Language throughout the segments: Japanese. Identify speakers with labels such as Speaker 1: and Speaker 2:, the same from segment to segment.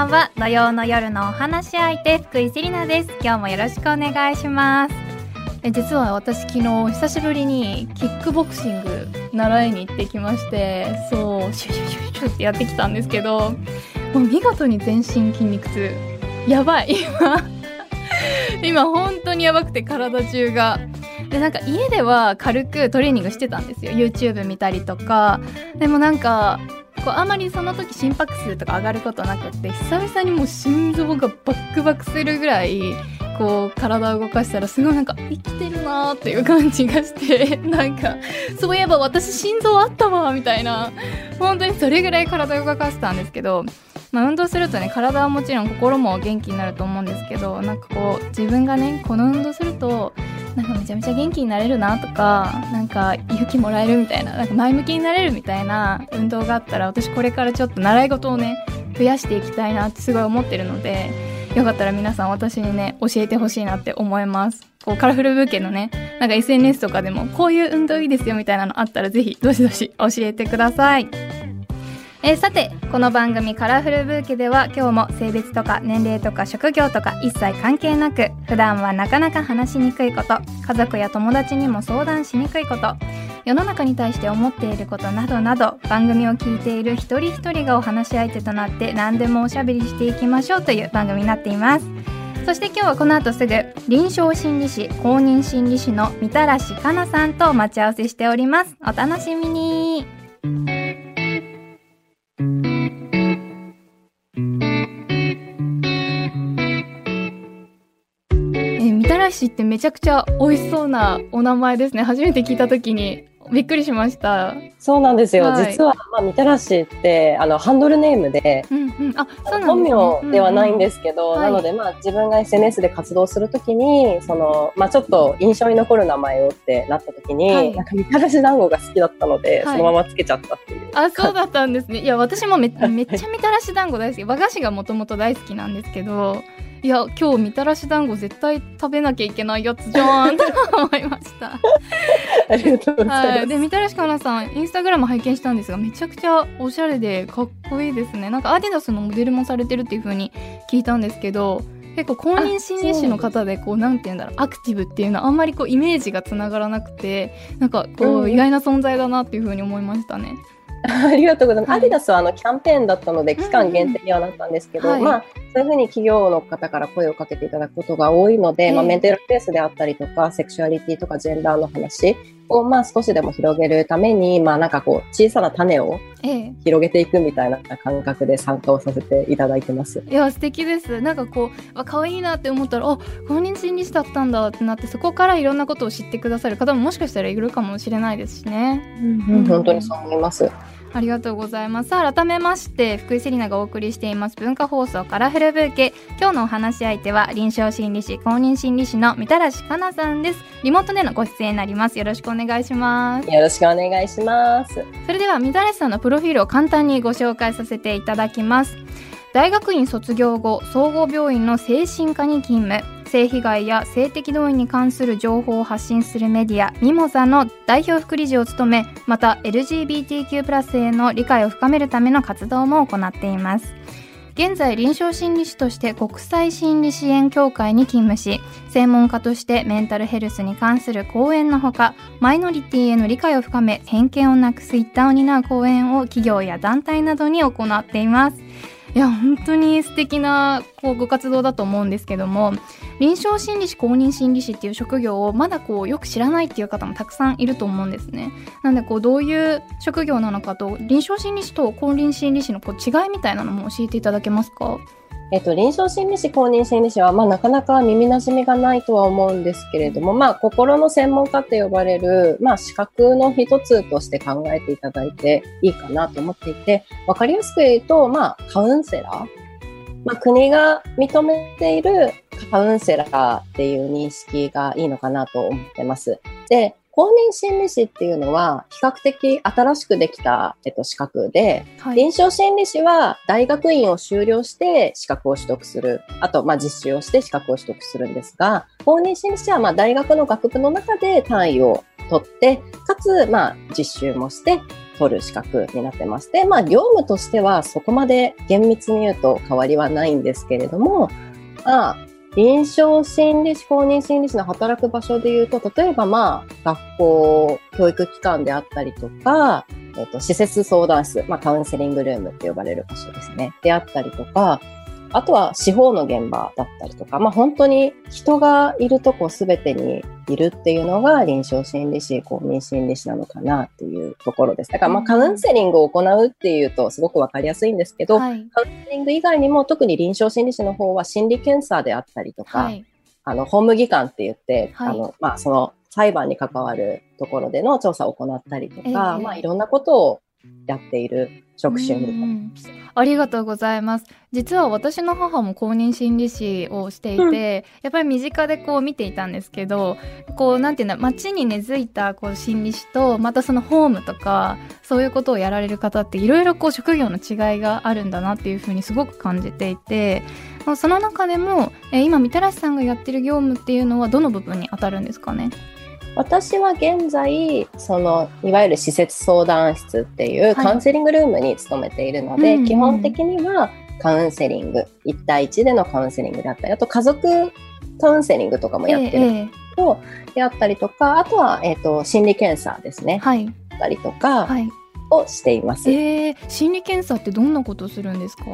Speaker 1: ばんは。土曜の夜のお話し相手福井セリナです。今日もよろしくお願いします。え実は私昨日久しぶりにキックボクシング習いに行ってきましてそうシュシュシュシュってやってきたんですけどもう見事に全身筋肉痛。やばい。今 今本当にやばくて体中が。でなんか家では軽くトレーニングしてたんですよ。YouTube 見たりとか。でもなんかこうあまりその時心拍数とか上がることなくって久々にもう心臓がバックバックするぐらいこう体を動かしたらすごいなんか生きてるなーっていう感じがして なんかそういえば私心臓あったわみたいな。本当にそれぐらい体を動かしたんですけどまあ、運動するとね体はもちろん心も元気になると思うんですけどなんかこう自分がねこの運動するとなんかめちゃめちゃ元気になれるなとかなんか勇気もらえるみたいななんか前向きになれるみたいな運動があったら私これからちょっと習い事をね増やしていきたいなってすごい思ってるのでよかったら皆さん私にね教えてほしいなって思います。こうカラフルブーケのねなんか SNS とかでもこういう運動いいですよみたいなのあったらぜひどしどし教えてください。えー、さてこの番組「カラフルブーケ」では今日も性別とか年齢とか職業とか一切関係なく普段はなかなか話しにくいこと家族や友達にも相談しにくいこと世の中に対して思っていることなどなど番組を聞いている一人一人がお話し相手となって何でもおしゃべりしていきましょうという番組になっています。そして今日はこの後すぐ臨床心理士公認心理士のみたらしかなさんと待ち合わせしております。お楽しみに。みたらしってめちゃくちゃ美味しそうなお名前ですね初めて聞いた時にびっくりしました。
Speaker 2: そうなんですよ。はい、実は、まあ、みたらしって、あの、ハンドルネームで、うんうん、あ、そうなん、ね、本名ではないんですけど、うんうん、なので、まあ、自分が SNS で活動するときに、その、まあ、ちょっと印象に残る名前をってなったときに、はい、なんかみたらし団子が好きだったので、はい、そのままつけちゃったっていう。
Speaker 1: あ、そうだったんですね。いや、私もめめっちゃみたらし団子大好き。和菓子がもともと大好きなんですけど、いや今日みたらし団子絶対食べなきゃいけないやつじゃん。っ て思いました。
Speaker 2: ありがとうございます、はい、
Speaker 1: でみたらしかなさんインスタグラム拝見したんですがめちゃくちゃおしゃれでかっこいいですね。なんかアディダスのモデルもされてるっていう風に聞いたんですけど結構公認心理師の方でこうなんて言うんだろうアクティブっていうのはあんまりこうイメージがつながらなくてなんかこう意外な存在だなっていう風に思いましたね。
Speaker 2: ありがとうございます。はい、アディダスはあのキャンペーンだったので期間限定にはなったんですけど、うんうん、まあそういうふうに企業の方から声をかけていただくことが多いので、まあメンタルスペースであったりとか、セクシュアリティとかジェンダーの話をまあ少しでも広げるために、まあなんかこう小さな種を広げていくみたいな感覚で参加をさせていただいてます。
Speaker 1: いや素敵です。なんかこうあ可愛いなって思ったらあ公認心理師だったんだってなってそこからいろんなことを知ってくださる方ももしかしたらいるかもしれないですしね。
Speaker 2: うん、うん、本当にそう思います。
Speaker 1: ありがとうございます。改めまして、福井セリナがお送りしています文化放送カラフルブーケ。今日のお話し相手は臨床心理士、公認心理士のみたらしかなさんです。リモートでのご出演になります。よろしくお願いします。
Speaker 2: よろしくお願いします。
Speaker 1: それではみたらしさんのプロフィールを簡単にご紹介させていただきます。大学院卒業後、総合病院の精神科に勤務。性被害や性的同意に関する情報を発信するメディアミモザの代表副理事を務めまた LGBTQ+ への理解を深めるための活動も行っています。現在臨床心理士として国際心理支援協会に勤務し専門家としてメンタルヘルスに関する講演のほかマイノリティへの理解を深め偏見をなくす一端を担う講演を企業や団体などに行っています。いや本当に素敵なこうご活動だと思うんですけども臨床心理士公認心理士っていう職業をまだこうよく知らないっていう方もたくさんいると思うんですね。なんでこうどういう職業なのかと臨床心理士と公認心理士のこう違いみたいなのも教えていただけますか？
Speaker 2: えっと、臨床心理士、公認心理士は、まあ、なかなか耳馴染みがないとは思うんですけれども、まあ、心の専門家って呼ばれる、まあ、資格の一つとして考えていただいていいかなと思っていて、わかりやすく言うと、まあ、カウンセラー。まあ、国が認めているカウンセラーっていう認識がいいのかなと思ってます。で、公認心理師っていうのは比較的新しくできた、えっと、資格で、はい、臨床心理士は大学院を修了して資格を取得する。あと、まあ、実習をして資格を取得するんですが、公認心理士はまあ大学の学部の中で単位を取って、かつ、まあ、実習もして、取る資格になってまして、まあ、業務としてはそこまで厳密に言うと変わりはないんですけれども、まあ、臨床心理士、公認心理士の働く場所で言うと、例えばまあ、学校、教育機関であったりとか、えっ、と、施設相談室、まあ、カウンセリングルームって呼ばれる場所ですね。であったりとか、あとは司法の現場だったりとか、まあ本当に人がいるとこすべてにいるっていうのが臨床心理士、公認心理士なのかなっていうところです。だからまあカウンセリングを行うっていうとすごくわかりやすいんですけど、はい、カウンセリング以外にも特に臨床心理士の方は心理検査であったりとか、はい、あの、法務技官って言って、はい、あの、まあその裁判に関わるところでの調査を行ったりとか、えー、まあいろんなことをやっている職種みたいな。
Speaker 1: ありがとうございます。実は私の母も公認心理師をしていて、うん、やっぱり身近でこう見ていたんですけど、こうなんていうんだ、街に根付いたこう心理師と、またそのホームとか、そういうことをやられる方っていろいろこう職業の違いがあるんだなっていうふうにすごく感じていて、その中でも、え今、みたらしさんがやってる業務っていうのはどの部分に当たるんですかね？
Speaker 2: 私は現在そのいわゆる施設相談室っていうカウンセリングルームに勤めているので、はい、基本的にはカウンセリング。1対1でのカウンセリングであったりあと家族カウンセリングとかもやってる。と、えー、であったりとかあとは、えーと、心理検査ですね、はい、ったりとかをしています、
Speaker 1: えー、心理検査ってどんなことするんですか？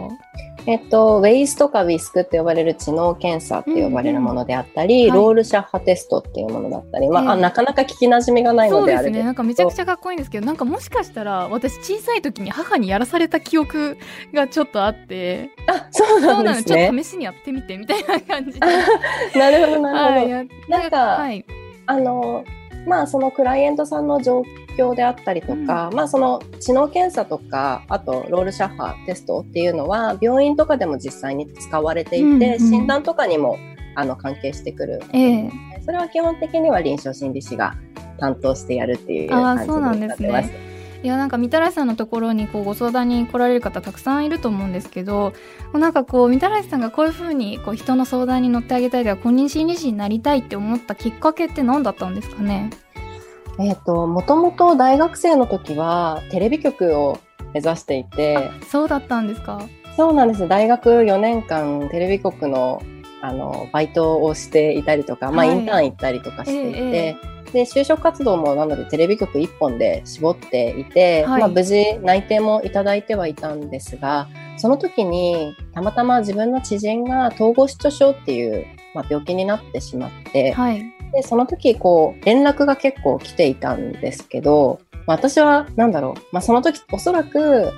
Speaker 2: えっと、ウェイスとかウィスクって呼ばれる知能検査って呼ばれるものであったり、うんうん、ロールシャッハテストっていうものだったり、はい、まあ、なかなか聞きなじみがないのであれですね。
Speaker 1: なんかめちゃくちゃかっこいいんですけど、なんかもしかしたら私小さい時に母にやらされた記憶がちょっとあって、
Speaker 2: あ、そうなんですね。
Speaker 1: ちょっと試しにやってみてみたいな感じで。
Speaker 2: なるほど、なるほど。はい、なんか、はい、あの、まあそのクライアントさんの状況であったりとか、うん、まあその知能検査とかあとロールシャッハテストっていうのは病院とかでも実際に使われていて、うんうん、診断とかにもあの関係してくる、えー、それは基本的には臨床心理士が担当してやるっていう感じになってます。
Speaker 1: いやなんかみたらしさんのところにこうご相談に来られる方たくさんいると思うんですけどなんかこうみたらしさんがこういうふうにこう人の相談に乗ってあげたいでは公認心理師になりたいって思ったきっかけって何だったんですかね？
Speaker 2: えっ、ー、ともともと大学生の時はテレビ局を目指していて。
Speaker 1: そうだったんですか？
Speaker 2: そうなんです。大学4年間テレビ局のあのバイトをしていたりとか、はい、まあ、インターン行ったりとかしていて、えーで、就職活動もなのでテレビ局1本で絞っていて、はい、まあ無事内定もいただいてはいたんですが、その時にたまたま自分の知人が統合失調症っていう、まあ、病気になってしまって、はい、で、その時こう連絡が結構来ていたんですけど、まあ、私はなんだろう、まあ、その時おそらく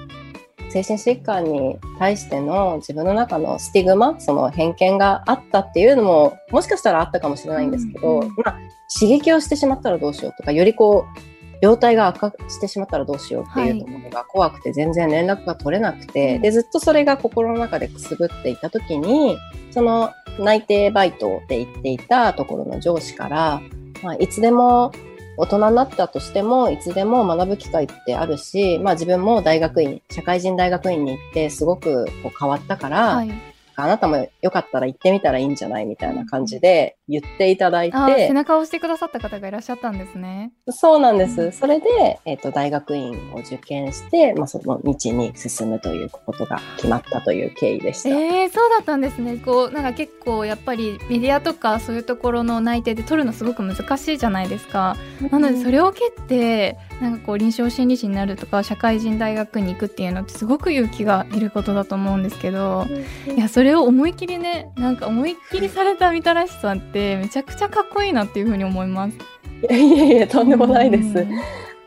Speaker 2: 精神疾患に対しての自分の中のスティグマ、その偏見があったっていうのも、もしかしたらあったかもしれないんですけど、うんうん、まあ、刺激をしてしまったらどうしようとか、よりこう、病態が悪化してしまったらどうしようっていうのが怖くて全然連絡が取れなくて、はい、で、ずっとそれが心の中でくすぶっていた時に、その内定バイトで行っていたところの上司から、まあ、いつでも大人になったとしても、いつでも学ぶ機会ってあるし、まあ自分も大学院、社会人大学院に行ってすごくこう変わったから、はい、あなたもよかったら行ってみたらいいんじゃないみたいな感じで言っていただいて。
Speaker 1: 背中を押してくださった方がいらっしゃったんですね。
Speaker 2: そうなんです。うん、それで、えっ、ー、と、大学院を受験して、まあ、その道に進むということが決まったという経緯でした。
Speaker 1: えー、そうだったんですね。こう、なんか結構やっぱりメディアとかそういうところの内定で取るのすごく難しいじゃないですか。なのでそれを蹴って、なんかこう臨床心理士になるとか社会人大学に行くっていうのってすごく勇気がいることだと思うんですけど、いやそれを思いっきりねなんか思いっきりされたみたらしさんってめちゃくちゃかっこいいなっていうふうに思います。
Speaker 2: いやいやいやとんでもないです。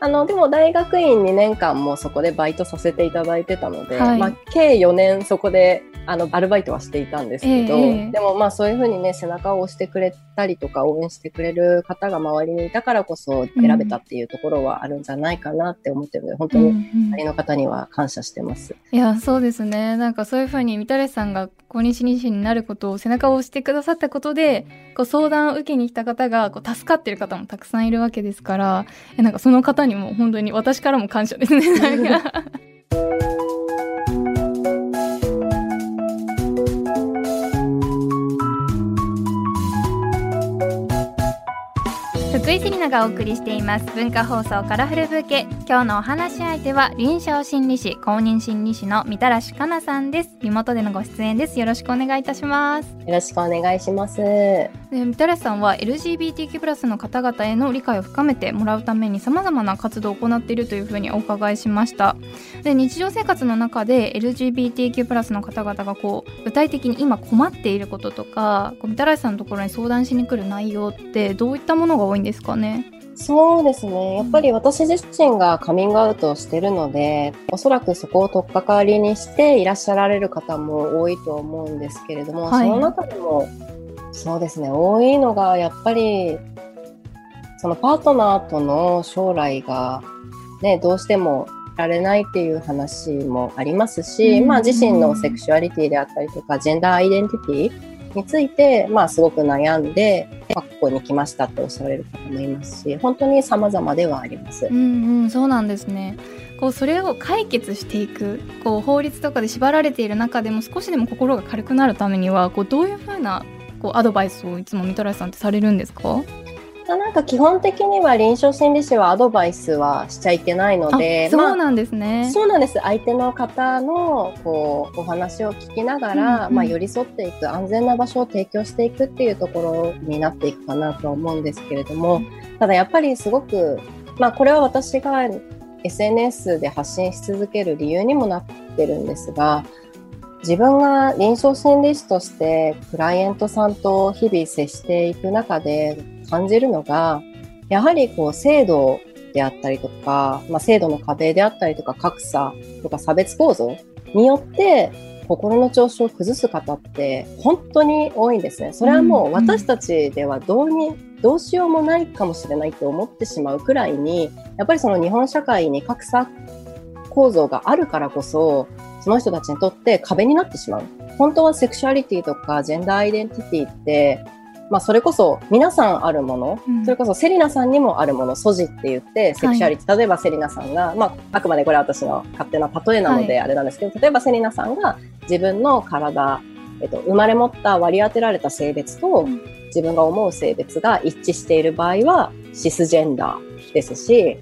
Speaker 2: あのでも大学院2年間もそこでバイトさせていただいてたので、はい、まあ、計4年そこであのアルバイトはしていたんですけど、えー、でもまあそういうふうにね背中を押してくれたりとか応援してくれる方が周りにいたからこそ選べたっていうところはあるんじゃないかなって思ってるので、うん、本当に周りの方には感謝してます。
Speaker 1: いやそうですね。なんかそういうふうに三垂さんが公認心理師になることを背中を押してくださったことでこう相談を受けに来た方がこう助かってる方もたくさんいるわけですからなんかその方にも本当に私からも感謝ですね。井セリナがお送りしています。文化放送カラフルブーケ。今日のお話し相手は臨床心理士公認心理師のみたらしかなさんです。リモートでのご出演です。よろしくお願いいたします。よ
Speaker 2: ろしくお願いします。
Speaker 1: でみたらしさんは LGBTQ+ の方々への理解を深めてもらうために様々な活動を行っているというふうにお伺いしました。で日常生活の中で LGBTQ+ の方々がこう具体的に今困っていることとかみたらしさんのところに相談しに来る内容ってどういったものが多いんですかね。
Speaker 2: そうですね。やっぱり私自身がカミングアウトをしてるので、おそらくそこを取っかかりにしていらっしゃられる方も多いと思うんですけれども、はい、その中でも、そうですね、多いのがやっぱり、そのパートナーとの将来がね、どうしてもられないっていう話もありますし、まあ自身のセクシュアリティであったりとか、ジェンダーアイデンティティについて、まあ、すごく悩んで、学校、に来ましたっておっしゃられる方もいますし、本当に様々ではあります。
Speaker 1: うんうん、そうなんですね。こうそれを解決していくこう法律とかで縛られている中でも少しでも心が軽くなるためにはこうどういうふうなこうアドバイスをいつもみたらしさんってされるんですか？
Speaker 2: なんか基本的には臨床心理士はアドバイスはしちゃいけないので、
Speaker 1: そうなんですね、
Speaker 2: まあ、そうなんです。相手の方のこうお話を聞きながら、うんうん、まあ寄り添っていく安全な場所を提供していくっていうところになっていくかなと思うんですけれども、ただやっぱりすごくまあこれは私が SNS で発信し続ける理由にもなってるんですが、自分が臨床心理士としてクライエントさんと日々接していく中で感じるのが、やはりこう制度であったりとか、まあ、制度の壁であったりとか格差とか差別構造によって心の調子を崩す方って本当に多いんですね。それはもう私たちではどうに、どうしようもないかもしれないと思ってしまうくらいに、やっぱりその日本社会に格差構造があるからこそ、その人たちにとって壁になってしまう。本当はセクシュアリティとかジェンダーアイデンティティって、まあ、それこそ皆さんあるもの、うん、それこそセリナさんにもあるもの、 SOGI って言って、セクシュアリティ、はい、例えばセリナさんが、まあ、あくまでこれは私の勝手な例えなのであれなんですけど、はい、例えばセリナさんが自分の体、えっと、生まれ持った割り当てられた性別と、自分が思う性別が一致している場合は、シスジェンダーですし、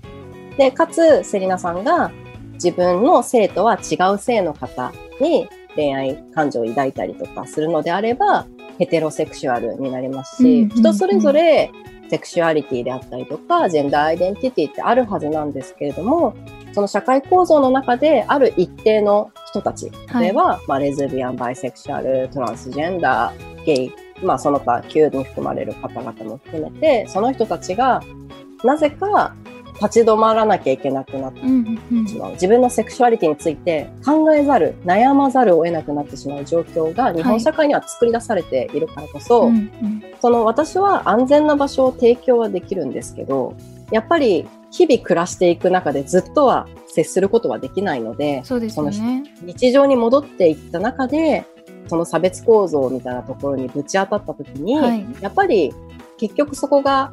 Speaker 2: で、かつ、セリナさんが自分の性とは違う性の方に恋愛感情を抱いたりとかするのであれば、ヘテロセクシュアルになりますし、人それぞれセクシュアリティであったりとか、ジェンダーアイデンティティってあるはずなんですけれども、その社会構造の中である一定の人たち、例えば、はい、まあ、レズビアン、バイセクシュアル、トランスジェンダー、ゲイ、まあ、その他、Q に含まれる方々も含めて、その人たちが、なぜか立ち止まらなきゃいけなくなってしまう、自分のセクシュアリティについて考えざる悩まざるを得なくなってしまう状況が日本社会には作り出されているからこそ、はい、その私は安全な場所を提供はできるんですけどやっぱり日々暮らしていく中でずっとは接することはできないので
Speaker 1: そうですね、
Speaker 2: 日常に戻っていった中でその差別構造みたいなところにぶち当たった時に、はい、やっぱり結局そこが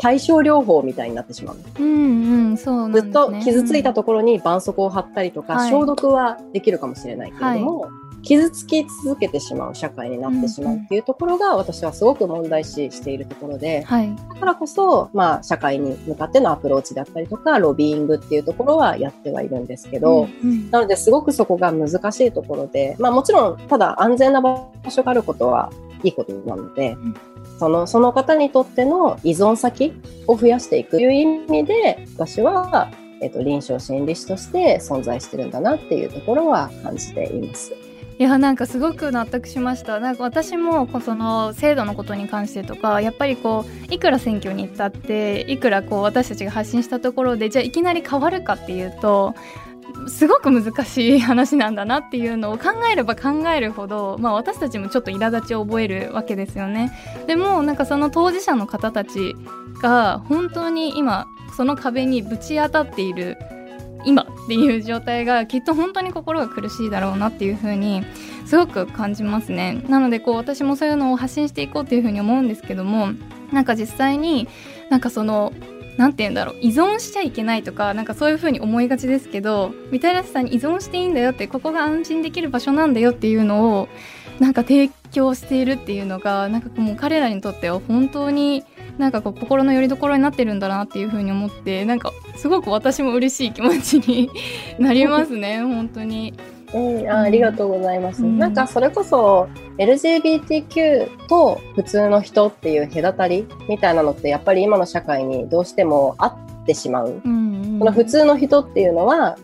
Speaker 2: 対症療法みたいになってしまう。
Speaker 1: うんうん、そう、ね、
Speaker 2: ずっと傷ついたところに絆創膏を貼ったりとか、消毒はできるかもしれないけれども、はい、傷つき続けてしまう社会になってしまうっていうところが、私はすごく問題視しているところで、はい、だからこそ、まあ、社会に向かってのアプローチだったりとか、ロビーイングっていうところはやってはいるんですけど、うんうん、なのですごくそこが難しいところで、まあもちろん、ただ安全な場所があることはいいことなので、うんその、その方にとっての依存先を増やしていくという意味で、私は、えっと、臨床心理士として存在してるんだなっていうところは感じています。
Speaker 1: いやなんかすごく納得しましたなんか私もその制度のことに関してとかやっぱりこういくら選挙に行ったっていくらこう私たちが発信したところでじゃあいきなり変わるかっていうとすごく難しい話なんだなっていうのを考えれば考えるほど、まあ、私たちもちょっと苛立ちを覚えるわけですよね。でもなんかその当事者の方たちが本当に今その壁にぶち当たっている今っていう状態がきっと本当に心が苦しいだろうなっていう風にすごく感じますね。なのでこう私もそういうのを発信していこうっていう風に思うんですけどもなんか実際になんかその何て言うんだろう依存しちゃいけないとかなんかそういう風に思いがちですけどみたらしさんに依存していいんだよってここが安心できる場所なんだよっていうのをなんか提供しているっていうのがなんかもう彼らにとっては本当になんかこう心の拠り所になってるんだなっていうふうに思ってなんかすごく私も嬉しい気持ちになりますね本当に。
Speaker 2: うん、あありがとうございます、うん、なんかそれこそ LGBTQ と普通の人っていう隔たりみたいなのってやっぱり今の社会にどうしてもあってしまう、うんうん、この普通の人っていうのは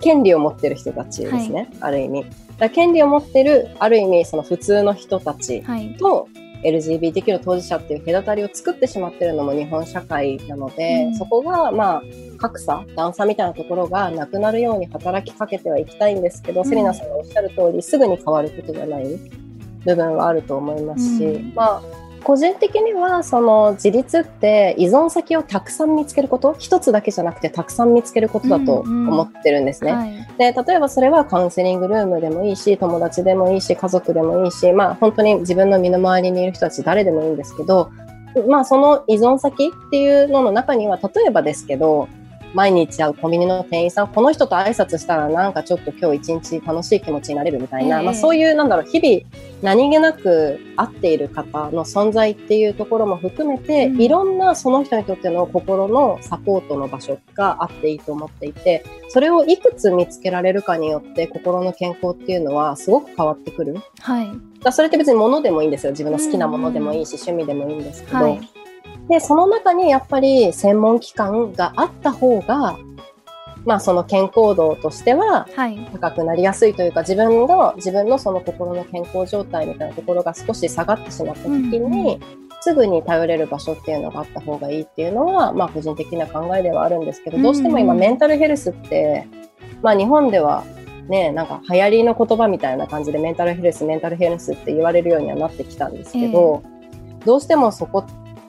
Speaker 2: 権利を持ってる人たちですね、はい、ある意味。だ権利を持ってるある意味その普通の人たちと、はい LGBTQ の当事者っていう隔たりを作ってしまってるのも日本社会なので、うん、そこがまあ格差段差みたいなところがなくなるように働きかけてはいきたいんですけど、うん、セリナさんがおっしゃる通りすぐに変わることじゃない部分はあると思いますし、うん、まあ個人的にはその自立って依存先をたくさん見つけること一つだけじゃなくてたくさん見つけることだと思ってるんですね。うんうんはい、で例えばそれはカウンセリングルームでもいいし友達でもいいし家族でもいいしまあ本当に自分の身の回りにいる人たち誰でもいいんですけどまあその依存先っていうのの中には例えばですけど毎日会うコンビニの店員さん、この人と挨拶したらなんかちょっと今日一日楽しい気持ちになれるみたいな、えー、まあそういうなんだろう、日々何気なく会っている方の存在っていうところも含めて、うん、いろんなその人にとっての心のサポートの場所があっていいと思っていて、それをいくつ見つけられるかによって心の健康っていうのはすごく変わってくる？
Speaker 1: はい。
Speaker 2: だそれって別に物でもいいんですよ。自分の好きなものでもいいし、うん、趣味でもいいんですけど、はい、で、その中にやっぱり専門機関があった方がまあその健康度としては高くなりやすいというか、はい、自分の自分のその心の健康状態みたいなところが少し下がってしまった時に、うんうん、すぐに頼れる場所っていうのがあった方がいいっていうのは、まあ個人的な考えではあるんですけど、どうしても今メンタルヘルスって、まあ日本ではね、なんか流行りの言葉みたいな感じでメンタルヘルス、メンタルヘルスって言われるようにはなってきたんですけど、えー、どうしてもそこ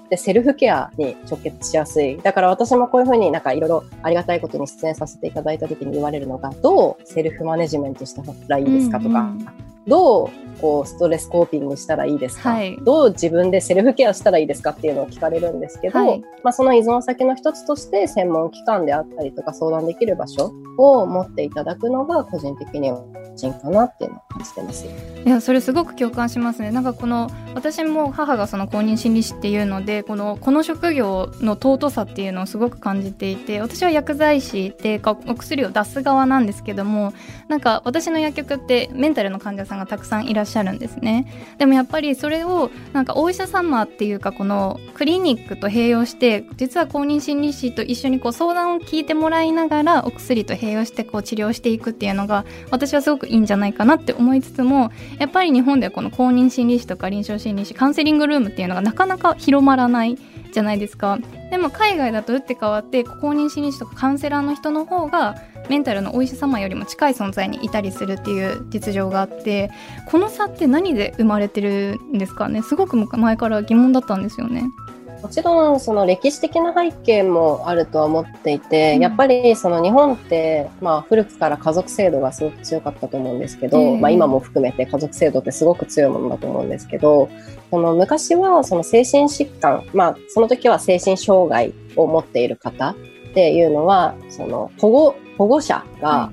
Speaker 2: でセルフケアに直結しやすい。だから私もこういうふうになんかいろいろありがたいことに出演させていただいた時に言われるのが、どうセルフマネジメントしたらいいですかとか、うんうん、どうこうストレスコーピングしたらいいですか、はい、どう自分でセルフケアしたらいいですかっていうのを聞かれるんですけど、はい、まあ、その依存先の一つとして専門機関であったりとか相談できる場所を持っていただくのが個人的には人かなっていうのを感じてます。
Speaker 1: いやそれすごく共感しますね。なんかこの私も母がその公認心理師っていうのでこのこの職業の尊さっていうのをすごく感じていて私は薬剤師でお薬を出す側なんですけどもなんか私の薬局ってメンタルの患者さんがたくさんいらっしゃるんですね。でもやっぱりそれをなんかお医者様っていうかこのクリニックと併用して実は公認心理師と一緒にこう相談を聞いてもらいながらお薬と併用してこう治療していくっていうのが私はすごくいいんじゃないかなって思いつつもやっぱり日本ではこの公認心理師とか臨床心理師カウンセリングルームっていうのがなかなか広まらないじゃないですかでも海外だと打って変わって公認心理師とかカウンセラーの人の方がメンタルのお医者様よりも近い存在にいたりするっていう実情があってこの差って何で生まれてるんですかねすごく前から疑問だったんですよね。
Speaker 2: もちろんその歴史的な背景もあるとは思っていて、うん、やっぱりその日本って、まあ、古くから家族制度がすごく強かったと思うんですけど、えー、まあ、今も含めて家族制度ってすごく強いものだと思うんですけどその昔はその精神疾患、まあ、その時は精神障害を持っている方っていうのはその保護保護者が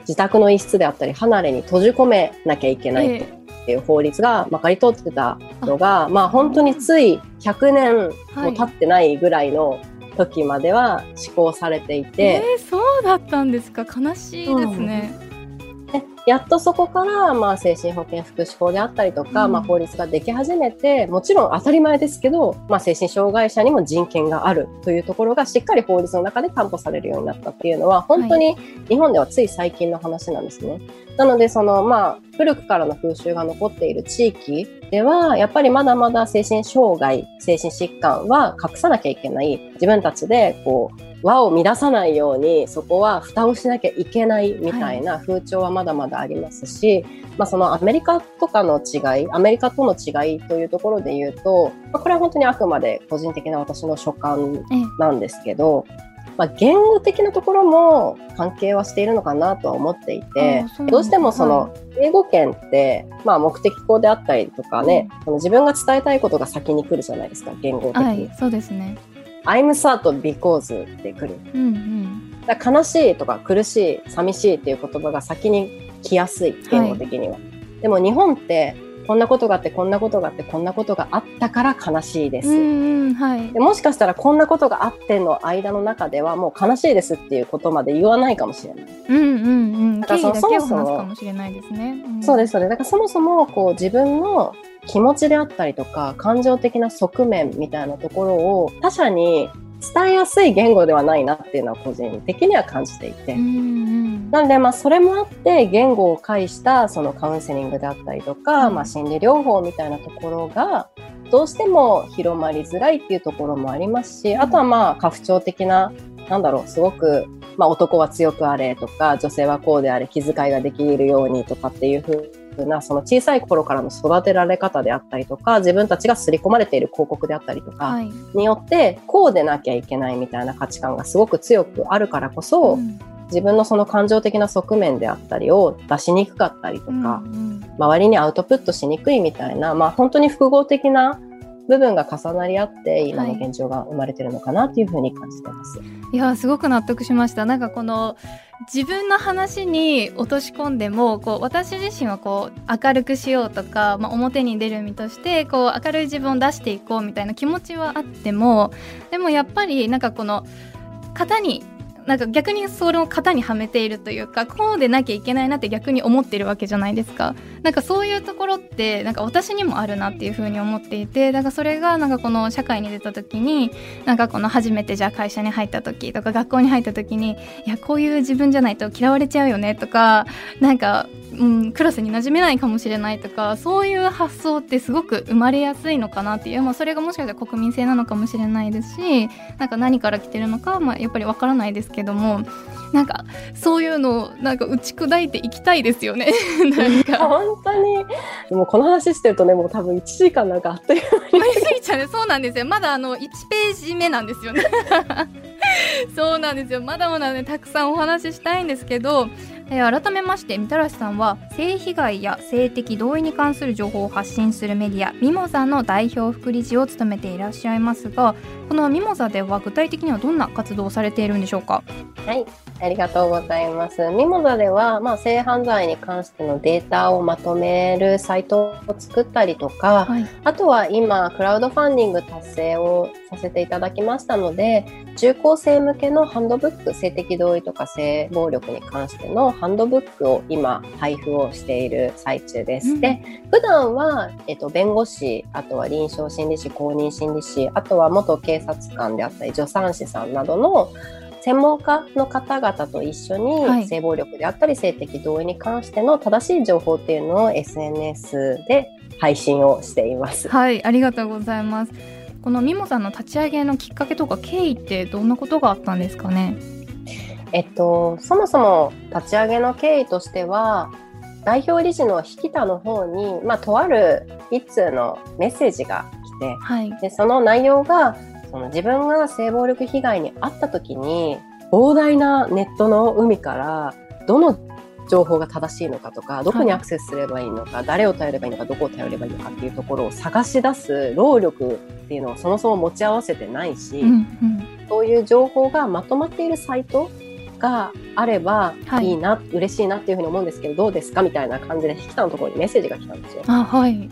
Speaker 2: 自宅の一室であったり離れに閉じ込めなきゃいけないと。えーっていう法律がまかり通ってたのが、まあ本当につい100年も経ってないぐらいの時までは施行されていて、
Speaker 1: はい、えー、そうだったんですか。悲しいですね。
Speaker 2: うん。でやっとそこから、まあ、精神保健福祉法であったりとか、うん、まあ、法律ができ始めてもちろん当たり前ですけど、まあ、精神障害者にも人権があるというところがしっかり法律の中で担保されるようになったっていうのは本当に日本ではつい最近の話なんですね。はい、なのでその、まあ、古くからの風習が残っている地域ではやっぱりまだまだ精神障害精神疾患は隠さなきゃいけない。自分たちでこう輪を乱さないようにそこは蓋をしなきゃいけないみたいな風潮はまだまだありますし、はい、まあ、そのアメリカとかの違いアメリカとの違いというところで言うと、まあ、これは本当にあくまで個人的な私の所感なんですけど、まあ、言語的なところも関係はしているのかなとは思っていて、どうしてもその英語圏って、まあ、目的語であったりとかね、その自分が伝えたいことが先に来るじゃないですか言語的に。
Speaker 1: はい、そうですね。
Speaker 2: I'm sad because ってくる。うんうん、だ悲しいとか苦しい、寂しいっていう言葉が先に来やすい、言語的には。はい、でも日本ってこんなことがあってこんなことがあってこんなことがあったから悲しいです。
Speaker 1: はい
Speaker 2: でもしかしたらこんなことがあっての間の中ではもう悲しいですっていうことまで言わないかもしれない。
Speaker 1: うんうんうん
Speaker 2: だからそもそも
Speaker 1: かもしれないですね、ん
Speaker 2: そうです、そうです。だからそもそもこう自分の気持ちであったりとか感情的な側面みたいなところを他者に伝えやすい言語ではないなっていうのは個人的には感じていて。
Speaker 1: うんうん
Speaker 2: なんでまあそれもあって言語を介したそのカウンセリングであったりとか、
Speaker 1: うん。
Speaker 2: まあ心理療法みたいなところがどうしても広まりづらいっていうところもありますし、あとはまあ家父長的ななんだろうすごくまあ男は強くあれとか女性はこうであれ気遣いができるようにとかっていう風なその小さい頃からの育てられ方であったりとか自分たちが刷り込まれている広告であったりとか
Speaker 1: はい。
Speaker 2: によってこうでなきゃいけないみたいな価値観がすごく強くあるからこそ、
Speaker 1: うん
Speaker 2: 自分のその感情的な側面であったりを出しにくかったりとか、
Speaker 1: うんうん
Speaker 2: 周りにアウトプットしにくいみたいな、まあ本当に複合的な部分が重なり合って今の現状が生まれてるのかなっていうふうに感じてます。
Speaker 1: いやすごく納得しましたなんかこの自分の話に落とし込んでもこう私自身はこう明るくしようとか、まあ、表に出る身としてこう明るい自分を出していこうみたいな気持ちはあってもでもやっぱりなんかこの型になんか逆にそれを型にはめているというかこうでなきゃいけないなって逆に思ってるわけじゃないですか。なんかそういうところってなんか私にもあるなっていうふうに思っていてだからそれがなんかこの社会に出た時になんかこの初めてじゃあ会社に入った時とか学校に入った時にいやこういう自分じゃないと嫌われちゃうよねとかなんか、うん、クラスに馴染めないかもしれないとかそういう発想ってすごく生まれやすいのかなっていう、まあ、それがもしかしたら国民性なのかもしれないですしなんか何から来てるのか、まあ、やっぱりわからないですけどけどもなんかそういうのをなんか打ち砕いていきたいですよね。なんか。
Speaker 2: 本当に。もうこの話してるとねもう多分1時間なんかあっという間に。
Speaker 1: ありすぎちゃうね。そうなんですよ。まだあの1ページ目なんですよね。そうなんですよ。まだまだねたくさんお話ししたいんですけど、えー改めましてみたらしさんは性被害や性的同意に関する情報を発信するメディアミモザの代表副理事を務めていらっしゃいますがこのミモザでは具体的にはどんな活動をされているんでしょうか？
Speaker 2: はい、ありがとうございます。ミモザでは、まあ、性犯罪に関してのデータをまとめるサイトを作ったりとか、
Speaker 1: はい
Speaker 2: あとは今、クラウドファンディング達成をさせていただきましたので、中高生向けのハンドブック、性的同意とか性暴力に関してのハンドブックを今、配布をしている最中です。
Speaker 1: うん
Speaker 2: で、普段は、えっと、弁護士、あとは臨床心理士、公認心理士、あとは元警察官であったり、助産師さんなどの専門家の方々と一緒
Speaker 1: はい。
Speaker 2: に性暴力であったり性的同意に関しての正しい情報っていうのを SNS で配信をしています。
Speaker 1: はいありがとうございます。このミモザの立ち上げのきっかけとか経緯ってどんなことがあったんですかね？
Speaker 2: えっと、そもそも立ち上げの経緯としては代表理事の引田の方に、まあ、とある一通のメッセージが来て
Speaker 1: はい。
Speaker 2: でその内容がその自分が性暴力被害に遭った時に膨大なネットの海からどの情報が正しいのかとかどこにアクセスすればいいのか、誰を頼ればいいのかどこを頼ればいいのかっていうところを探し出す労力っていうのをそもそも持ち合わせてないし、
Speaker 1: うんうん。
Speaker 2: そういう情報がまとまっているサイトがあれば
Speaker 1: はい。
Speaker 2: いいな、嬉しいなっていうふうに思うんですけどどうですか？みたいな感じで引田のところにメッセージが来たんですよ。
Speaker 1: あはい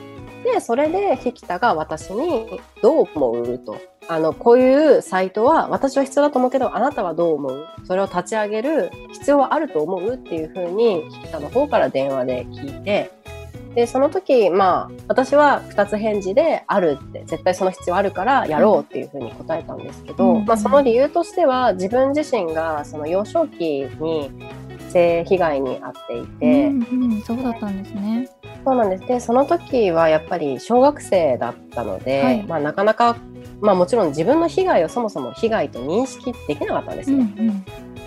Speaker 2: でそれで引田が私に「どう思う?」と。あのこういうサイトは私は必要だと思うけどあなたはどう思う？それを立ち上げる必要はあると思うっていうふうに引田の方から電話で聞いてでその時まあ私は2つ返事で「ある」って絶対その必要あるからやろうっていうふうに答えたんですけど、
Speaker 1: うん
Speaker 2: まあ、その理由としては自分自身がその幼少期に性被害に遭っていて。
Speaker 1: うんうん、そうだったんですね。
Speaker 2: そうなんです。で、その時はやっぱり小学生だったので、
Speaker 1: はい
Speaker 2: まあなかなか、まあもちろん自分の被害をそもそも被害と認識できなかったんです
Speaker 1: うんう
Speaker 2: ね。
Speaker 1: ん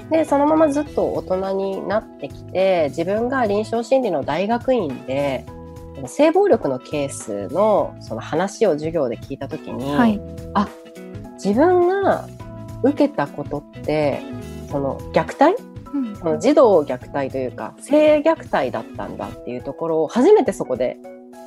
Speaker 2: で、そのままずっと大人になってきて、自分が臨床心理の大学院で、性暴力のケースのその話を授業で聞いた時に、
Speaker 1: はい。
Speaker 2: 自分が受けたことって、その虐待
Speaker 1: うん
Speaker 2: その児童虐待というか性虐待だったんだっていうところを初めてそこで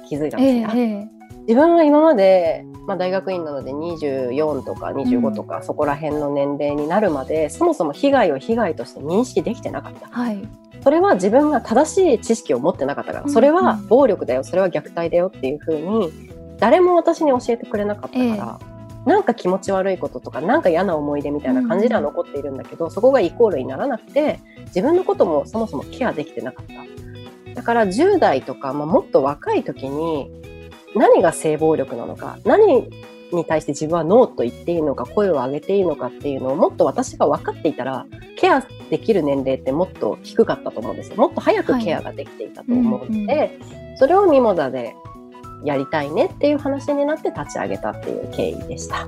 Speaker 2: 気づいたんですね。あ
Speaker 1: えええ
Speaker 2: 自分は今まで、まあ、大学院なので24とか25とか、そこら辺の年齢になるまでそもそも被害を被害として認識できてなかった。
Speaker 1: はい。
Speaker 2: それは自分が正しい知識を持ってなかったから、それは暴力だよそれは虐待だよっていうふうに誰も私に教えてくれなかったから、ええ、なんか気持ち悪いこととかなんか嫌な思い出みたいな感じでは残っているんだけど、うん、そこがイコールにならなくて自分のこともそもそもケアできてなかった。だから10代とか、まあ、もっと若い時に何が性暴力なのか何に対して自分はノーと言っていいのか声を上げていいのかっていうのをもっと私が分かっていたらケアできる年齢ってもっと低かったと思うんですよ。もっと早くケアができていたと思うので、はいうんうん、それをミモザでやりたいねっていう話になって立ち上げたっていう経緯でした。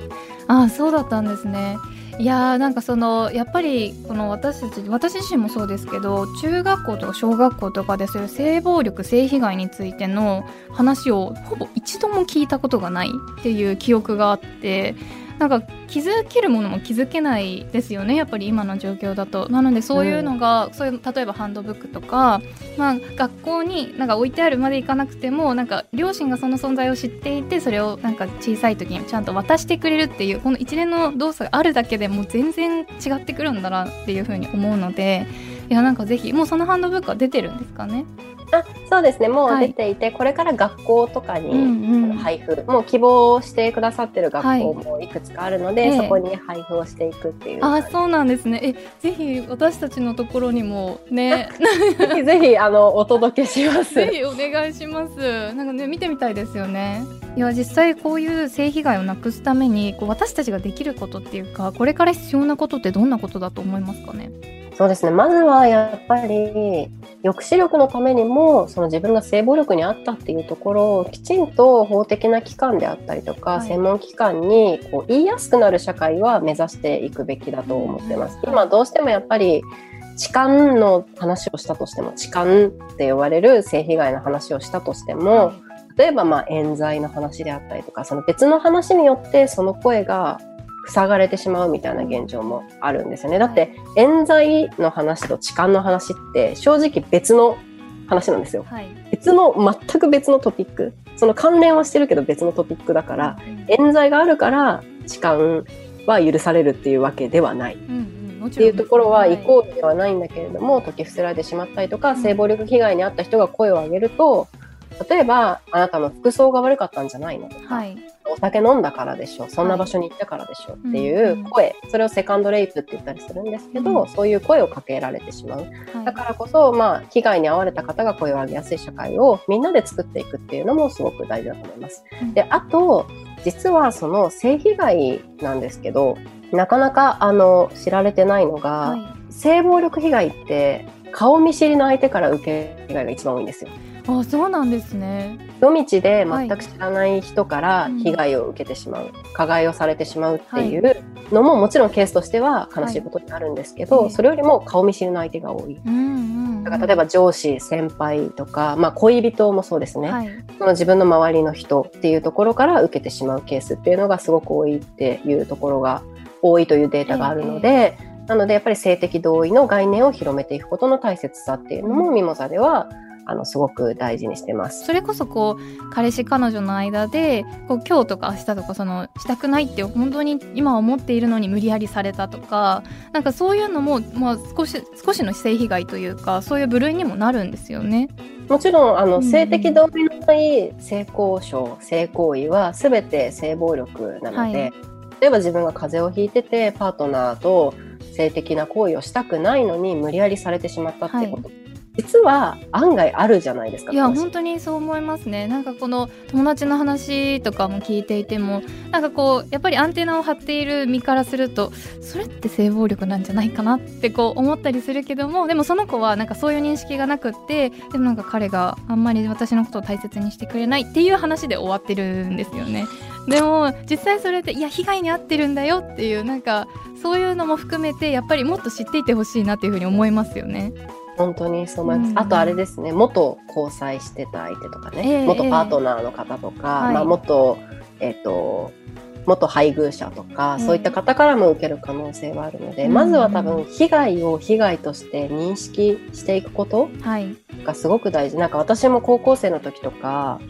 Speaker 1: あそうだったんですね。いやーなんかそのやっぱりこの私たち私自身もそうですけど中学校とか小学校とかでそういう性暴力性被害についての話をほぼ一度も聞いたことがないっていう記憶があってなんか気づけるものも気づけないですよねやっぱり今の状況だと。なのでそういうのが、うん、そういう例えばハンドブックとか、まあ、学校になんか置いてあるまでいかなくてもなんか両親がその存在を知っていてそれをなんか小さい時にちゃんと渡してくれるっていうこの一連の動作があるだけでもう全然違ってくるんだなっていうふうに思うのでいやなんかぜひもうそのハンドブックは出てるんですかね
Speaker 2: あそうですね。もう出ていて、はい、これから学校とかに、うんうん、配布もう希望してくださってる学校もいくつかあるので、はい、そこに配布をしていくっていう。
Speaker 1: あそうなんですね。えぜひ私たちのところにもね。
Speaker 2: ぜひぜひあのお届けします。
Speaker 1: ぜひお願いします。なんかね見てみたいですよね。いや実際こういう性被害をなくすためにこう私たちができることっていうかこれから必要なことってどんなことだと思いますかね？
Speaker 2: そうですね。まずはやっぱり抑止力のためにもその自分が性暴力にあったっていうところをきちんと法的な機関であったりとか、はい、専門機関にこう言いやすくなる社会は目指していくべきだと思ってます。今どうしてもやっぱり痴漢の話をしたとしても痴漢って呼ばれる性被害の話をしたとしても、例えばまあ冤罪の話であったりとかその別の話によってその声が塞がれてしまうみたいな現状もあるんですよね。だって冤罪の話と痴漢の話って正直別の話なんですよ。はい、別の全く別のトピック。その関連はしてるけど別のトピックだから、冤罪があるから痴漢は許されるっていうわけではない。うんっていうところはイコールではないんだけれども解き伏せられてしまったりとか、性暴力被害に遭った人が声を上げると例えばあなたの服装が悪かったんじゃないのとか、はい、お酒飲んだからでしょそんな場所に行ったからでしょっていう声、それをセカンドレイプって言ったりするんですけど、そういう声をかけられてしまう、だからこそ、まあ、被害に遭われた方が声を上げやすい社会をみんなで作っていくっていうのもすごく大事だと思います。であと実はその性被害なんですけどなかなかあの知られてないのが、はい、性暴力被害って顔見知りの相手から受け被害が一番多いんですよ。
Speaker 1: あそうなんですね。
Speaker 2: 夜道で全く知らない人から被害を受けてしまう、はい加害をされてしまうっていうのも、もちろんケースとしては悲しいことになるんですけど、はい、それよりも顔見知りの相手が多い、うんうん、だから例えば上司先輩とか、まあ、恋人もそうですね、はい、その自分の周りの人っていうところから受けてしまうケースっていうのがすごく多いっていうところが多いというデータがあるので、えー、なのでやっぱり性的同意の概念を広めていくことの大切さっていうのもミモザではあのすごく大事にしてます。
Speaker 1: それこそこう彼氏彼女の間でこう今日とか明日とかそのしたくないって本当に今思っているのに無理やりされたとかなんかそういうのも、まあ、少し少しの性被害というかそういう部類にもなるんですよね。
Speaker 2: もちろんあの、性的同意のない性交渉性行為は全て性暴力なので、はい、例えば自分が風邪をひいててパートナーと性的な行為をしたくないのに無理やりされてしまったってこと、はい実は案外あるじゃないですか。
Speaker 1: いや本当にそう思いますね。なんかこの友達の話とかも聞いていてもなんかこうやっぱりアンテナを張っている身からするとそれって性暴力なんじゃないかなってこう思ったりするけどもでもその子はなんかそういう認識がなくってでもなんか彼があんまり私のことを大切にしてくれないっていう話で終わってるんですよね。でも実際それっていや被害に遭ってるんだよっていうなんかそういうのも含めてやっぱりもっと知っていてほしいなっていうふうに思いますよね。
Speaker 2: 本当にそう思います、うん、あとあれですね元交際してた相手とかね、えー、元パートナーの方とか、えー、まあ、元、えっ、ー、と元配偶者とか、そういった方からも受ける可能性はあるので、うん、まずは多分被害を被害として認識していくことがすごく大事、なんか私も高校生の時とか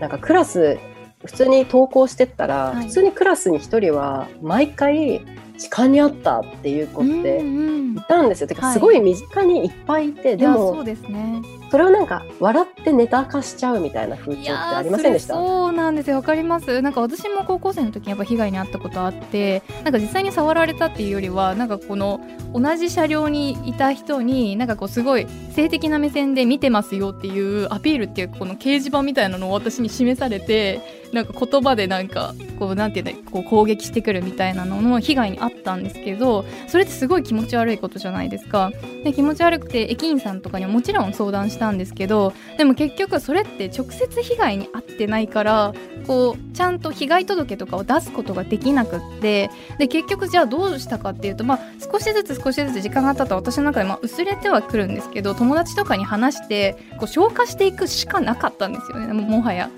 Speaker 2: なんかクラス普通に登校してったら、はい、普通にクラスに1人は毎回痴漢にあったっていう子って
Speaker 1: うんうん
Speaker 2: いたんですよ。てか
Speaker 1: はい。
Speaker 2: すごい身近にいっぱいいて、
Speaker 1: いや
Speaker 2: でも
Speaker 1: そうですね
Speaker 2: それをなんか笑ってネタ化しちゃうみたいな風潮ってありませんでした？
Speaker 1: そうなんですよ。わかります。なんか私も高校生の時にやっぱ被害に遭ったことあってなんか実際に触られたっていうよりはなんかこの同じ車両にいた人になんかこうすごい性的な目線で見てますよっていうアピールっていうこの掲示板みたいなのを私に示されてなんか言葉でなんかこうなんていうんだこう攻撃してくるみたいなのの被害に遭ったんですけどそれってすごい気持ち悪いことじゃないですか。で気持ち悪くて駅員さんとかにはもちろん相談したんですけどでも結局それって直接被害に遭ってないからこうちゃんと被害届とかを出すことができなくってで結局じゃあどうしたかっていうと、まあ、少しずつ少しずつ時間が経ったら私の中でま薄れてはくるんですけど友達とかに話してこう消化していくしかなかったんですよねももはや。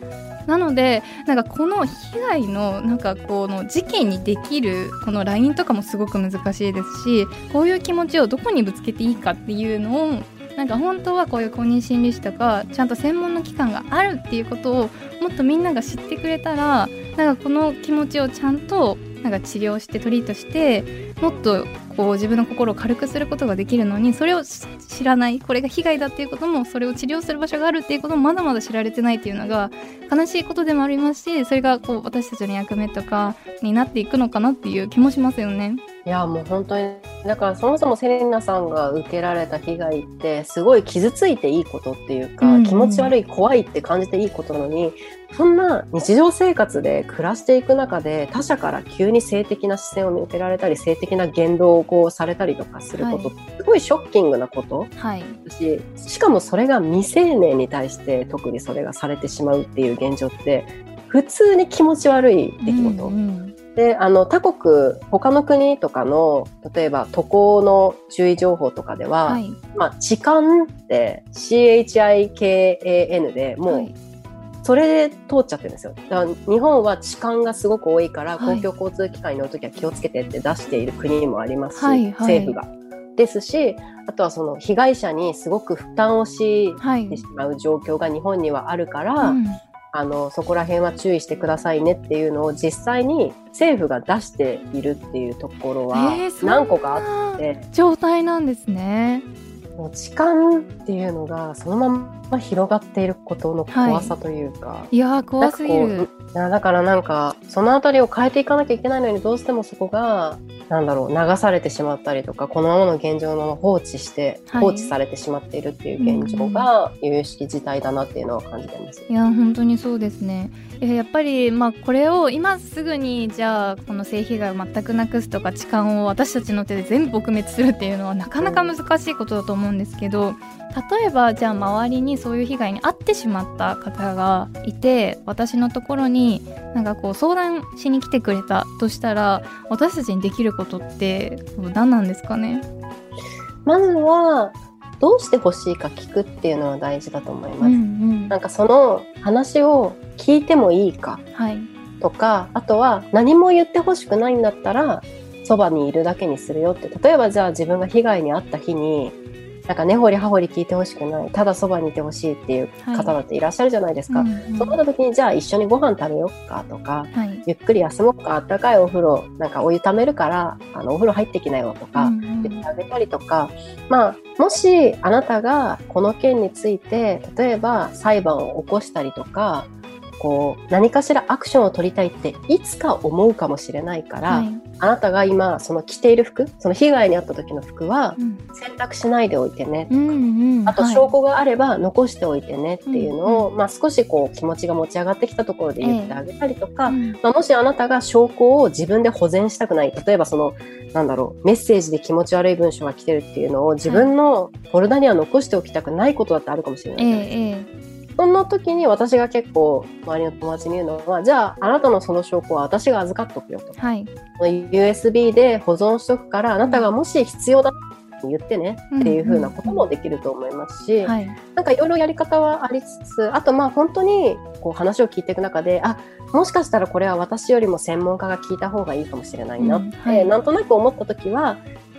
Speaker 1: なのでなんかこの被害のなんかこの事件にできるこのラインとかもすごく難しいですしこういう気持ちをどこにぶつけていいかっていうのをなんか本当はこういう公認心理師とかちゃんと専門の機関があるっていうことをもっとみんなが知ってくれたらなんかこの気持ちをちゃんとなんか治療してトリートしてもっとこう自分の心を軽くすることができるのにそれを知らないこれが被害だっていうこともそれを治療する場所があるっていうこともまだまだ知られてないっていうのが悲しいことでもありますしそれがこう私たちの役目とかになっていくのかなっていう気もしますよね。
Speaker 2: いやもう本当にだからそもそもセレナさんが受けられた被害ってすごい傷ついていいことっていうか、
Speaker 1: うんうん
Speaker 2: 気持ち悪い怖いって感じていいことなのにそんな日常生活で暮らしていく中で他者から急に性的な視線を向けられたり性的な言動をこうされたりとかすること、
Speaker 1: は
Speaker 2: すごいショッキングなこと。
Speaker 1: はい、
Speaker 2: しかもそれが未成年に対して特にそれがされてしまうっていう現状って普通に気持ち悪い出来事。
Speaker 1: うんうん
Speaker 2: であの他国他の国とかの例えば渡航の注意情報とかでは、
Speaker 1: はい。
Speaker 2: まあ、痴漢って CHIKAN でもう、
Speaker 1: はい。
Speaker 2: それで通っちゃってるんですよ。だから日本は痴漢がすごく多いから、
Speaker 1: はい。
Speaker 2: 公共交通機関に乗るときは気をつけてって出している国もありますし、
Speaker 1: はいはい。
Speaker 2: 政府が。ですし、あとはその被害者にすごく負担をし
Speaker 1: はい。
Speaker 2: てしまう状況が日本にはあるから、
Speaker 1: うん
Speaker 2: あのそこら辺は注意してくださいねっていうのを実際に政府が出しているっていうところは何個かあって、
Speaker 1: 状態なんですね。
Speaker 2: もう痴漢っていうのがそのまま広がっていることの怖さというか。
Speaker 1: いやー怖すぎる。
Speaker 2: だからなんかそのあたりを変えていかなきゃいけないのにどうしてもそこがなんだろう流されてしまったりとかこのままの現状の放置して、
Speaker 1: はい
Speaker 2: 放置されてしまっているっていう現状が由々しき事態だなっていうのは感じてます。
Speaker 1: いや本当にそうですね。えやっぱりまあこれを今すぐにじゃあこの性被害を全くなくすとか痴漢を私たちの手で全部撲滅するっていうのはなかなか難しいことだと思うんですけど例えばじゃあ周りにそういう被害に遭ってしまった方がいて私のところになんかこう相談しに来てくれたとしたら私たちにできることって何なんですかね？
Speaker 2: まずはどうしてほしいか聞くっていうのは大事だと思います。
Speaker 1: うんうん。
Speaker 2: なんかその話を聞いてもいいか
Speaker 1: はい。
Speaker 2: とかあとは何も言ってほしくないんだったらそばにいるだけにするよって。例えばじゃあ自分が被害に遭った日になんか根掘り葉掘り聞いてほしくない。ただそばにいてほしいっていう方だっていらっしゃるじゃないですか。
Speaker 1: うんうん。
Speaker 2: そうなった時にじゃあ一緒にご飯食べようかとか
Speaker 1: はい。
Speaker 2: ゆっくり休もうかあったかいお風呂なんかお湯ためるからあのお風呂入ってきなよとか、
Speaker 1: うんうん。
Speaker 2: 言ってあげたりとか、まあ、もしあなたがこの件について例えば裁判を起こしたりとかこう何かしらアクションを取りたいっていつか思うかもしれないから、
Speaker 1: はい。
Speaker 2: あなたが今その着ている服その被害に遭った時の服は
Speaker 1: うん。
Speaker 2: 洗濯しないでおいてね、
Speaker 1: うんうん
Speaker 2: あと
Speaker 1: はい
Speaker 2: 証拠があれば残しておいてねっていうのを、まあ、少しこう気持ちが持ち上がってきたところで言ってあげたりとか、
Speaker 1: うん。
Speaker 2: まあ、もしあなたが証拠を自分で保全したくない例えばそのなんだろうメッセージで気持ち悪い文章が来てるっていうのを自分のフォルダには残しておきたくないことだってあるかもしれない
Speaker 1: え
Speaker 2: じゃないですか。
Speaker 1: ええ
Speaker 2: そんな時に私が結構周りの友達に言うのはじゃああなたのその証拠は私が預かっとくよと
Speaker 1: え。はい。
Speaker 2: USB で保存しとくからあなたがもし必要だって言ってねっていうふうなこともできると思いますし、
Speaker 1: はい。
Speaker 2: なんかいろいろやり方はありつつ、あとまあ本当にこう話を聞いていく中で、あ、もしかしたらこれは私よりも専門家が聞いた方がいいかもしれないなって、
Speaker 1: うんはい
Speaker 2: なんとなく思った時は、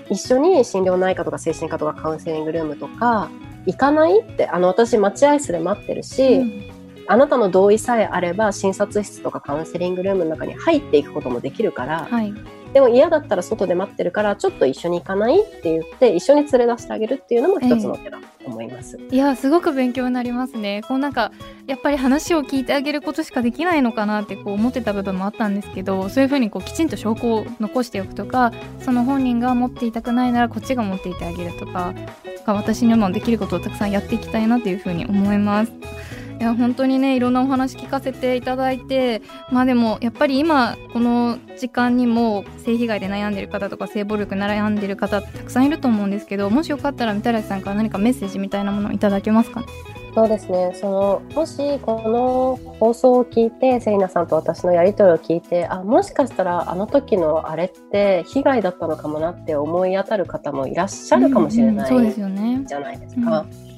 Speaker 2: 一緒に心療内科とか精神科とかカウンセリングルームとか、行かない？って、あの私待合室で待ってるし、
Speaker 1: うん
Speaker 2: あなたの同意さえあれば診察室とかカウンセリングルームの中に入っていくこともできるから、
Speaker 1: はい。
Speaker 2: でも嫌だったら外で待ってるからちょっと一緒に行かないって言って一緒に連れ出してあげるっていうのも一つの手だと思います。
Speaker 1: いやすごく勉強になりますね。こうなんかやっぱり話を聞いてあげることしかできないのかなってこう思ってた部分もあったんですけどそういうふうにこうきちんと証拠を残しておくとかその本人が持っていたくないならこっちが持っていてあげるとか私にもできることをたくさんやっていきたいなっていうふうに思います。いや本当にねいろんなお話聞かせていただいてまあでもやっぱり今この時間にも性被害で悩んでる方とか性暴力で悩んでる方たくさんいると思うんですけどもしよかったらみたらしさんから何かメッセージみたいなものをいただけますかね？
Speaker 2: そうですね。そのもしこの放送を聞いてセリナさんと私のやり取りを聞いてあもしかしたらあの時のあれって被害だったのかもなって思い当たる方もいらっしゃるかもしれない、うんうん、じゃないですか。うん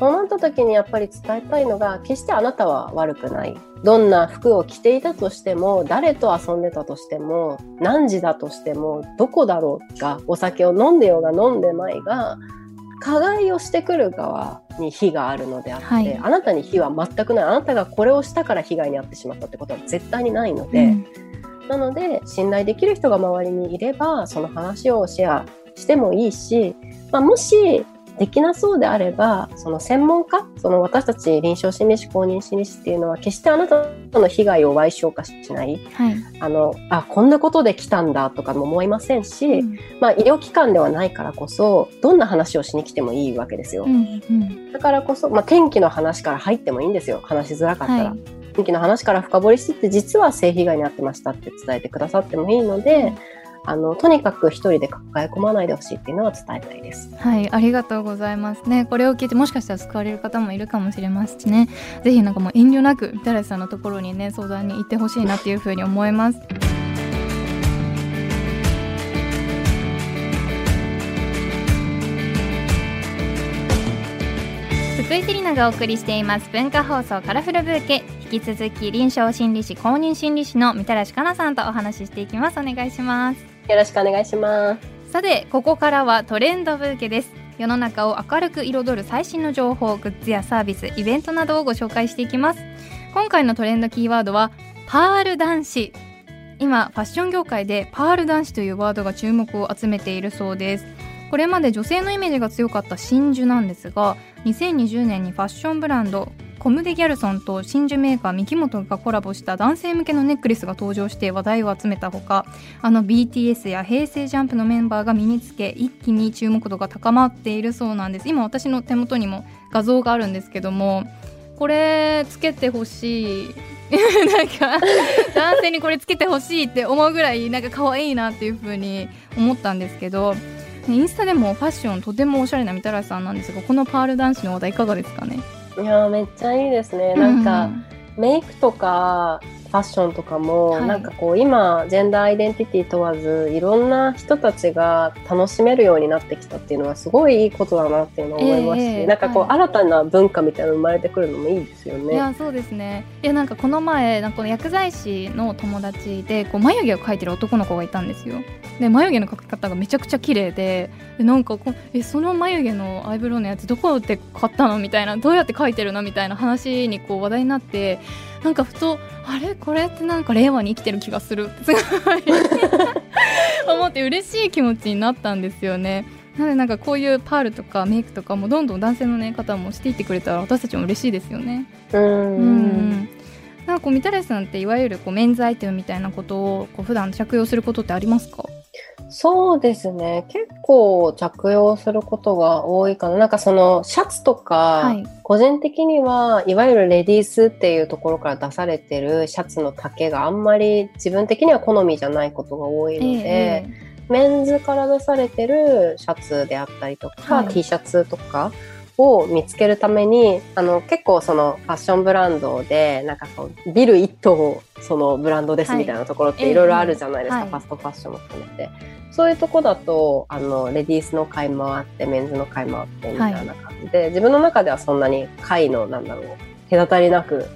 Speaker 2: そうなった時にやっぱり伝えたいのが決してあなたは悪くない。どんな服を着ていたとしても誰と遊んでたとしても何時だとしてもどこだろうがお酒を飲んでようが飲んでまいが加害をしてくる側に非があるのであって、はい、あなたに非は全くない。あなたがこれをしたから被害に遭ってしまったってことは絶対にないので、うん、なので信頼できる人が周りにいればその話をシェアしてもいいし、まあ、もしできなそうであればその専門家その私たち臨床心理士公認心理士っていうのは決してあなたの被害を賠償化しない、はい、あのあこんなことで来たんだとかも思いませんし、うん、まあ、医療機関ではないからこそどんな話をしに来てもいいわけですよ。うんうん、だからこそ、まあ、天気の話から入ってもいいんですよ話しづらかったら。はい、天気の話から深掘りしてって実は性被害に遭ってましたって伝えてくださってもいいので。あのとにかく一人で抱え込まないでほしいっていうのは伝えたいです。
Speaker 1: はいありがとうございます。ねこれを聞いてもしかしたら救われる方もいるかもしれますしね。ぜひなんかもう遠慮なくみたらしさんのところにね相談に行ってほしいなっていうふうに思います。福井セリナがお送りしています文化放送カラフルブーケ。引き続き臨床心理士公認心理士のみたらしかなさんとお話ししていきます。お願いします
Speaker 2: よろしくお願いします。
Speaker 1: さてここからはトレンドブーケです。世の中を明るく彩る最新の情報グッズやサービスイベントなどをご紹介していきます。今回のトレンドキーワードはパール男子。今ファッション業界でパール男子というワードが注目を集めているそうです。これまで女性のイメージが強かった真珠なんですが2020年にファッションブランドコムデ・ギャルソンと真珠メーカー三木本がコラボした男性向けのネックレスが登場して話題を集めたほかあの BTS や平成ジャンプのメンバーが身につけ一気に注目度が高まっているそうなんです。今私の手元にも画像があるんですけどもこれつけてほしい。なんか男性にこれつけてほしいって思うぐらいなんか可愛いなっていう風に思ったんですけどインスタでもファッションとてもおしゃれなみたらしさんなんですがこのパール男子の話題いかがですかね？
Speaker 2: いやめっちゃいいですね。なんか、うんメイクとかファッションとかも、はい、なんかこう今ジェンダーアイデンティティ問わずいろんな人たちが楽しめるようになってきたっていうのはすごいいいことだなっていうのを思いますし、えー、なんかこう、はい、新たな文化みたいなの生まれてくるのもいいですよね。
Speaker 1: いやそうですね。いやなんかこの前なんかこの薬剤師の友達でこう眉毛を描いてる男の子がいたんですよ。で眉毛の描き方がめちゃくちゃ綺麗ででなんかこうえその眉毛のアイブロウのやつどこで買ったの？みたいなどうやって描いてるの？みたいな話にこう話題になってなんかふとあれ？これってなんか令和に生きてる気がするってすごい 思って嬉しい気持ちになったんですよね。なのでなんかこういうパールとかメイクとかもどんどん男性の、ね、方もしていってくれたら私たちも嬉しいですよね。うんなんかこうみたらしさんっていわゆるこうメンズアイテムみたいなことをこう普段着用することってありますか？
Speaker 2: そうですね。結構着用することが多いかな。なんかそのシャツとか、はい、個人的にはいわゆるレディースっていうところから出されてるシャツの丈があんまり自分的には好みじゃないことが多いので、えー、メンズから出されてるシャツであったりとか、はい、T シャツとか、を見つけるためにあの結構そのファッションブランドでなんかこうビル一棟そのブランドですみたいなところっていろいろあるじゃないですか、はい、ファストファッションも含めて。そういうとこだとあのレディースの買い回ってメンズの買い回ってみたいな感じで、はい、自分の中ではそんなに買いのなんだろう隔たりなく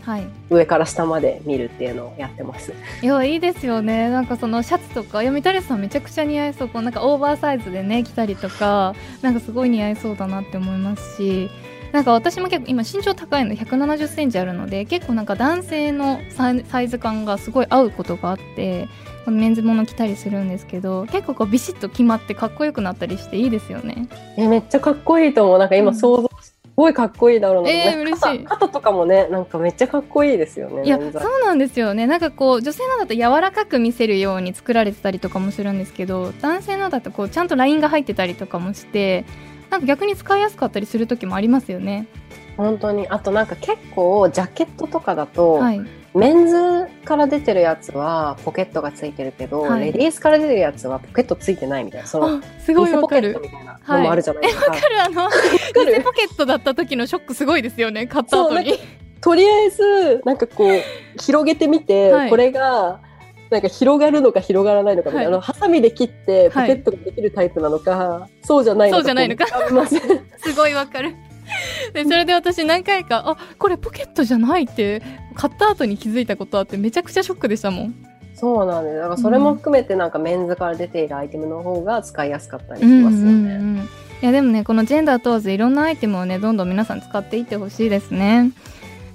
Speaker 2: 上から下まで見るっていうのをやってます。は
Speaker 1: い、いやいいですよね。なんかそのシャツとか読みたれさんめちゃくちゃ似合いそう。こうなんかオーバーサイズでね着たりとかなんかすごい似合いそうだなって思いますしなんか私も結構今身長高いの1 7 0センチあるので結構なんか男性のサイズ感がすごい合うことがあってメンズもの着たりするんですけど結構こうビシッと決まってかっこよくなったりしていいですよね
Speaker 2: えめっちゃかっこいいと思うなんか今想像すごいかっこいいだろうな。
Speaker 1: えー嬉しい
Speaker 2: 肩肩とかもね、なんかめっちゃかっこいいですよね。
Speaker 1: いやそうなんですよねなんかこう女性のだと柔らかく見せるように作られてたりとかもするんですけど男性のだとこうちゃんとラインが入ってたりとかもしてなんか逆に使いやすかったりする時もありますよね
Speaker 2: 本当に。あとなんか結構ジャケットとかだと、
Speaker 1: はい
Speaker 2: メンズから出てるやつはポケットがついてるけど、
Speaker 1: はい。
Speaker 2: レディースから出てるやつはポケットついてないみたいな。その
Speaker 1: あすごい
Speaker 2: 偽ポケットみたいなのもあるじゃないですか。
Speaker 1: わかる。あのポケットだった時のショックすごいですよね。買った後に。
Speaker 2: とりあえずなんかこう広げてみて、
Speaker 1: はい。
Speaker 2: これがなんか広がるのか広がらないのかみたいな、
Speaker 1: はい。
Speaker 2: あのハサミで切ってポ
Speaker 1: はい。
Speaker 2: ケットができるタイプなのか、そうじゃないのか
Speaker 1: そうじゃないのか。すごいわかるでそれで私何回かあこれポケットじゃないって買った後に気づいたことあってめちゃくちゃショックでしたもん。
Speaker 2: そうなんです。だからそれも含めてなんかメンズから出ているアイテムの方が使いやすかったりしますよね、
Speaker 1: うんうんうん。いやでもねこのジェンダー問わずいろんなアイテムをねどんどん皆さん使っていってほしいですね。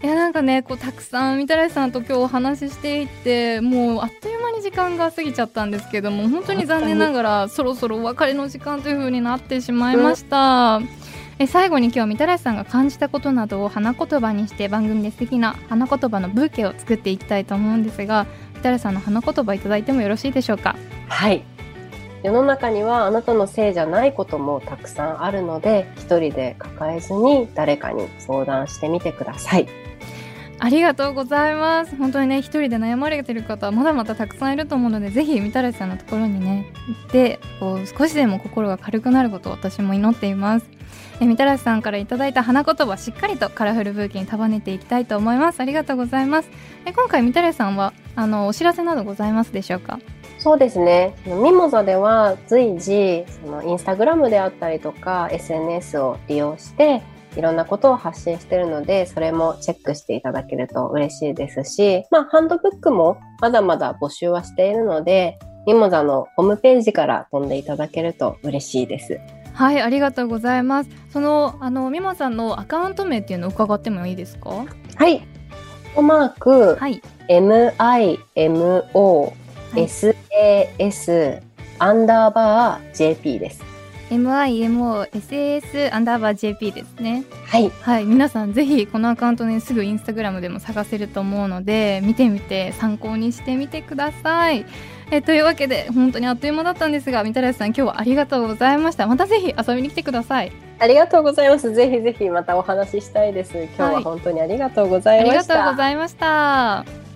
Speaker 1: いやなんかねこうたくさんみたらしさんと今日お話ししていってもうあっという間に時間が過ぎちゃったんですけども本当に残念ながらそろそろお別れの時間という風になってしまいました、え最後に今日みたらしさんが感じたことなどを花言葉にして番組で素敵な花言葉のブーケを作っていきたいと思うんですがみたらしさんの花言葉いただいてもよろしいでしょうか？
Speaker 2: はい世の中にはあなたのせいじゃないこともたくさんあるので一人で抱えずに誰かに相談してみてください
Speaker 1: ありがとうございます。本当にね、一人で悩まれてる方はまだまだたくさんいると思うので、ぜひ、みたらしさんのところにね、行って、こう、少しでも心が軽くなることを私も祈っています。えみたらしさんからいただいた花言葉、しっかりとカラフルブーケに束ねていきたいと思います。ありがとうございます。え今回、みたらしさんは、あの、お知らせなどございますでしょうか？
Speaker 2: そうですね。ミモザでは随時、そのインスタグラムであったりとか、SNS を利用して、いろんなことを発信しているので、それもチェックしていただけると嬉しいですし、まあ、ハンドブックもまだまだ募集はしているので、ミモザのホームページから飛んでいただけると嬉しいです。
Speaker 1: はい、ありがとうございます。その、あの、みまさんのアカウント名っていうのを伺ってもいいですか？
Speaker 2: はい。トマーク、
Speaker 1: はい。
Speaker 2: MIMOSAS アンダーバー JP です。
Speaker 1: MIMOSAS アンダーバー JP ですね。
Speaker 2: はい。
Speaker 1: はい、皆さんぜひこのアカウントねすぐインスタグラムでも探せると思うので見てみて参考にしてみてください。えというわけで本当にあっという間だったんですがみたらしさん今日はありがとうございましたまたぜひ遊びに来てください
Speaker 2: ありがとうございます。ぜひぜひまたお話ししたいです。今日
Speaker 1: は
Speaker 2: はい本当にありがとうござ
Speaker 1: あり
Speaker 2: いました。
Speaker 1: がとうございました